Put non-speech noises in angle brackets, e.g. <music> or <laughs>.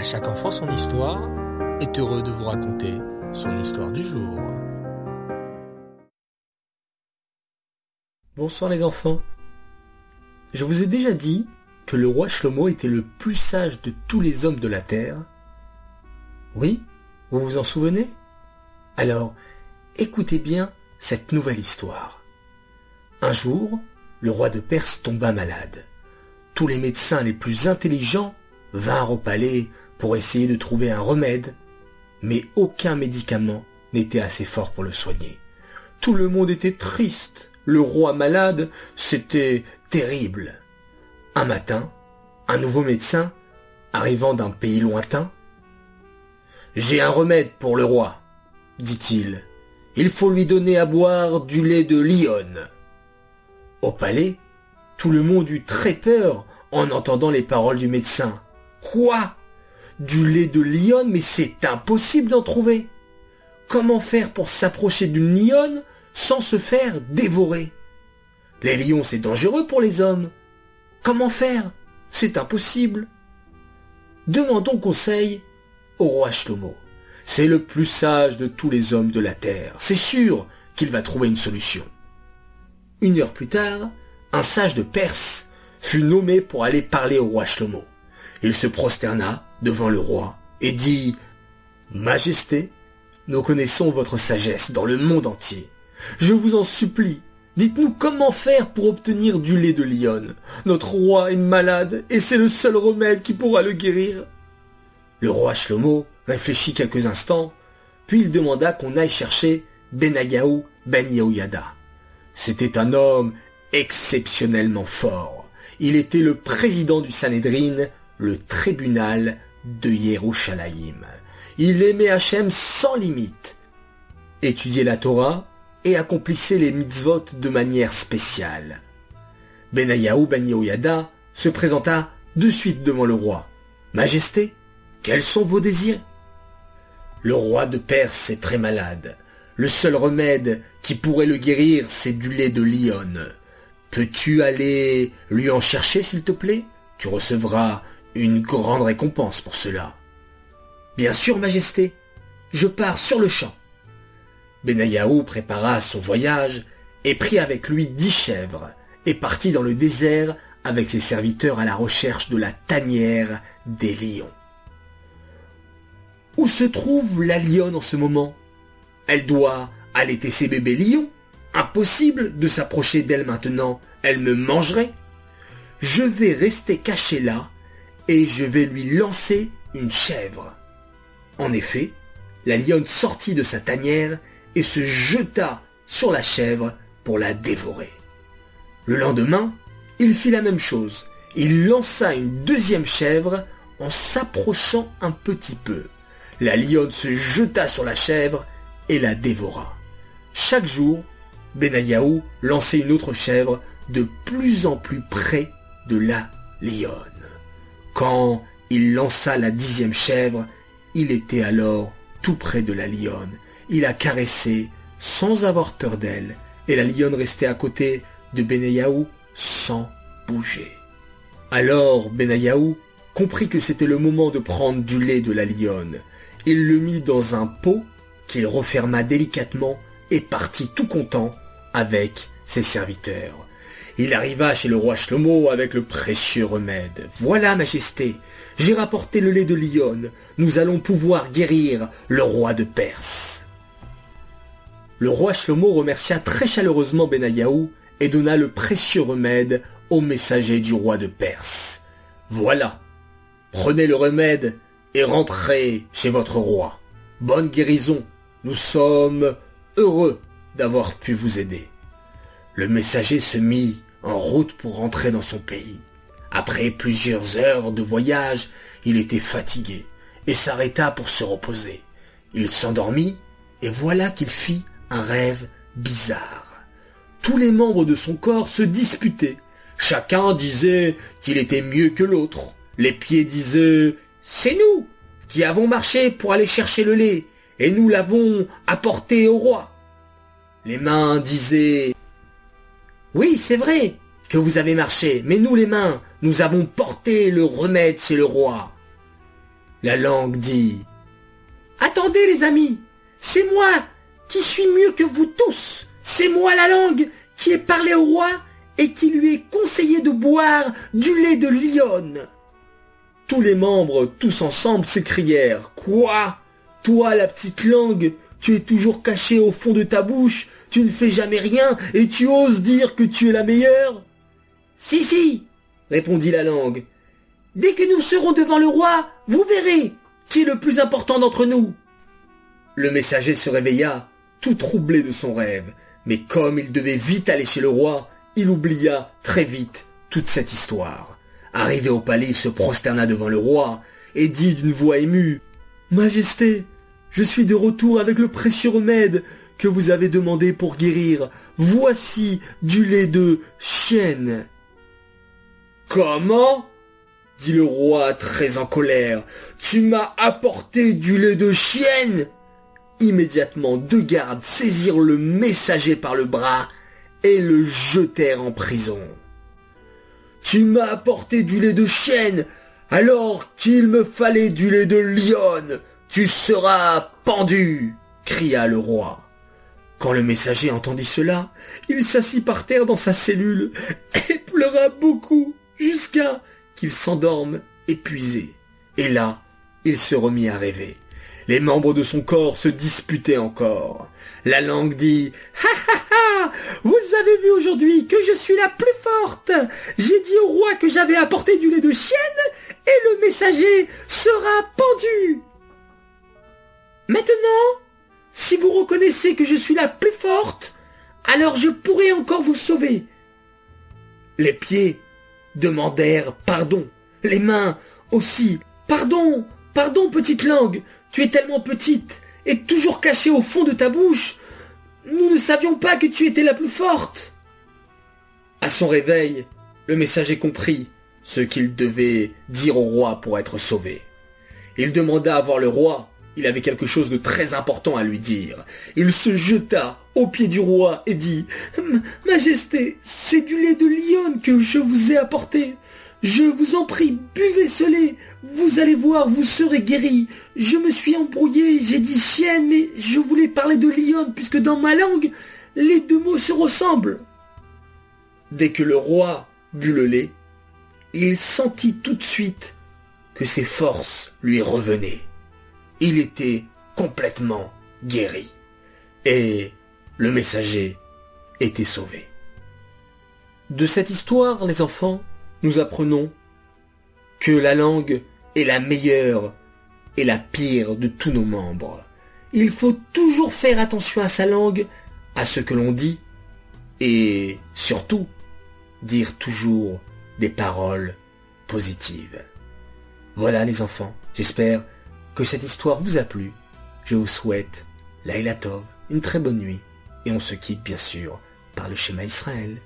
À chaque enfant son histoire est heureux de vous raconter son histoire du jour. Bonsoir les enfants. Je vous ai déjà dit que le roi Shlomo était le plus sage de tous les hommes de la terre. Oui, vous vous en souvenez? Alors, écoutez bien cette nouvelle histoire. Un jour, le roi de Perse tomba malade. Tous les médecins les plus intelligents vinrent au palais pour essayer de trouver un remède, mais aucun médicament n'était assez fort pour le soigner. Tout le monde était triste. Le roi malade, c'était terrible. Un matin, un nouveau médecin, arrivant d'un pays lointain, J'ai un remède pour le roi, dit-il. Il faut lui donner à boire du lait de lionne. Au palais, tout le monde eut très peur en entendant les paroles du médecin. Quoi? Du lait de lionne, mais c'est impossible d'en trouver. Comment faire pour s'approcher d'une lionne sans se faire dévorer? Les lions, c'est dangereux pour les hommes. Comment faire? C'est impossible. Demandons conseil au roi Shlomo. C'est le plus sage de tous les hommes de la terre. C'est sûr qu'il va trouver une solution. Une heure plus tard, un sage de Perse fut nommé pour aller parler au roi Shlomo. Il se prosterna devant le roi et dit Majesté, nous connaissons votre sagesse dans le monde entier. Je vous en supplie, dites-nous comment faire pour obtenir du lait de lionne. Notre roi est malade et c'est le seul remède qui pourra le guérir. Le roi Shlomo réfléchit quelques instants, puis il demanda qu'on aille chercher Benayahu Ben Yehoyada. C'était un homme exceptionnellement fort. Il était le président du Sanhedrin, le tribunal de Yerushalayim. Il aimait Hachem sans limite, étudiait la Torah et accomplissait les mitzvot de manière spéciale. Benayahu Ben Yehoyada se présenta de suite devant le roi. Majesté, quels sont vos désirs? Le roi de Perse est très malade. Le seul remède qui pourrait le guérir, c'est du lait de lionne. Peux-tu aller lui en chercher, s'il te plaît? Tu recevras une grande récompense pour cela. Bien sûr, Majesté, je pars sur le champ. Benayahu prépara son voyage et prit avec lui dix chèvres et partit dans le désert avec ses serviteurs à la recherche de la tanière des lions. Où se trouve la lionne en ce moment? Elle doit allaiter ses bébés lions. Impossible de s'approcher d'elle maintenant, elle me mangerait. Je vais rester caché là et je vais lui lancer une chèvre. En effet, la lionne sortit de sa tanière et se jeta sur la chèvre pour la dévorer. Le lendemain, il fit la même chose. Il lança une deuxième chèvre en s'approchant un petit peu. La lionne se jeta sur la chèvre et la dévora. Chaque jour, Benayahu lançait une autre chèvre de plus en plus près de la lionne. Quand il lança la dixième chèvre, il était alors tout près de la lionne. Il a caressé sans avoir peur d'elle, et la lionne restait à côté de Benayahu sans bouger. Alors Benayahu comprit que c'était le moment de prendre du lait de la lionne. Il le mit dans un pot qu'il referma délicatement et partit tout content avec ses serviteurs. Il arriva chez le roi Shlomo avec le précieux remède. Voilà, majesté, j'ai rapporté le lait de lionne. Nous allons pouvoir guérir le roi de Perse. Le roi Shlomo remercia très chaleureusement Benayahu et donna le précieux remède au messager du roi de Perse. Voilà, prenez le remède et rentrez chez votre roi. Bonne guérison, nous sommes heureux d'avoir pu vous aider. Le messager se mit en route pour rentrer dans son pays. Après plusieurs heures de voyage, il était fatigué et s'arrêta pour se reposer. Il s'endormit et voilà qu'il fit un rêve bizarre. Tous les membres de son corps se disputaient. Chacun disait qu'il était mieux que l'autre. Les pieds disaient C'est nous qui avons marché pour aller chercher le lait et nous l'avons apporté au roi. Les mains disaient Oui, c'est vrai que vous avez marché, mais nous les mains, nous avons porté le remède chez le roi. La langue dit Attendez les amis, c'est moi qui suis mieux que vous tous. C'est moi la langue qui ai parlé au roi et qui lui ai conseillé de boire du lait de lionne. Tous les membres, tous ensemble, s'écrièrent Quoi? Toi, la petite langue, tu es toujours caché au fond de ta bouche, tu ne fais jamais rien et tu oses dire que tu es la meilleure Si, si, répondit la langue. Dès que nous serons devant le roi, vous verrez qui est le plus important d'entre nous. Le messager se réveilla, tout troublé de son rêve, mais comme il devait vite aller chez le roi, il oublia très vite toute cette histoire. Arrivé au palais, il se prosterna devant le roi et dit d'une voix émue Majesté, je suis de retour avec le précieux remède que vous avez demandé pour guérir. Voici du lait de chienne. Comment? dit le roi très en colère. Tu m'as apporté du lait de chienne Immédiatement, deux gardes saisirent le messager par le bras et le jetèrent en prison. Tu m'as apporté du lait de chienne, alors qu'il me fallait du lait de lionne. Tu seras pendu, cria le roi. Quand le messager entendit cela, il s'assit par terre dans sa cellule et <laughs> pleura beaucoup jusqu'à qu'il s'endorme épuisé. Et là, il se remit à rêver. Les membres de son corps se disputaient encore. La langue dit Ha ha ha Vous avez vu aujourd'hui que je suis la plus forte J'ai dit au roi que j'avais apporté du lait de chienne et le messager sera pendu Maintenant, si vous reconnaissez que je suis la plus forte, alors je pourrai encore vous sauver. Les pieds demandèrent pardon. Les mains aussi. Pardon, pardon, petite langue. Tu es tellement petite et toujours cachée au fond de ta bouche. Nous ne savions pas que tu étais la plus forte. À son réveil, le messager comprit ce qu'il devait dire au roi pour être sauvé. Il demanda à voir le roi il avait quelque chose de très important à lui dire. Il se jeta aux pieds du roi et dit Majesté, c'est du lait de lionne que je vous ai apporté. Je vous en prie, buvez ce lait. Vous allez voir, vous serez guéri. Je me suis embrouillé, j'ai dit chienne, mais je voulais parler de lionne puisque dans ma langue, les deux mots se ressemblent. Dès que le roi but le lait, il sentit tout de suite que ses forces lui revenaient il était complètement guéri. Et le messager était sauvé. De cette histoire, les enfants, nous apprenons que la langue est la meilleure et la pire de tous nos membres. Il faut toujours faire attention à sa langue, à ce que l'on dit, et surtout dire toujours des paroles positives. Voilà les enfants, j'espère que cette histoire vous a plu. Je vous souhaite, Laila Tov, une très bonne nuit. Et on se quitte bien sûr par le schéma Israël.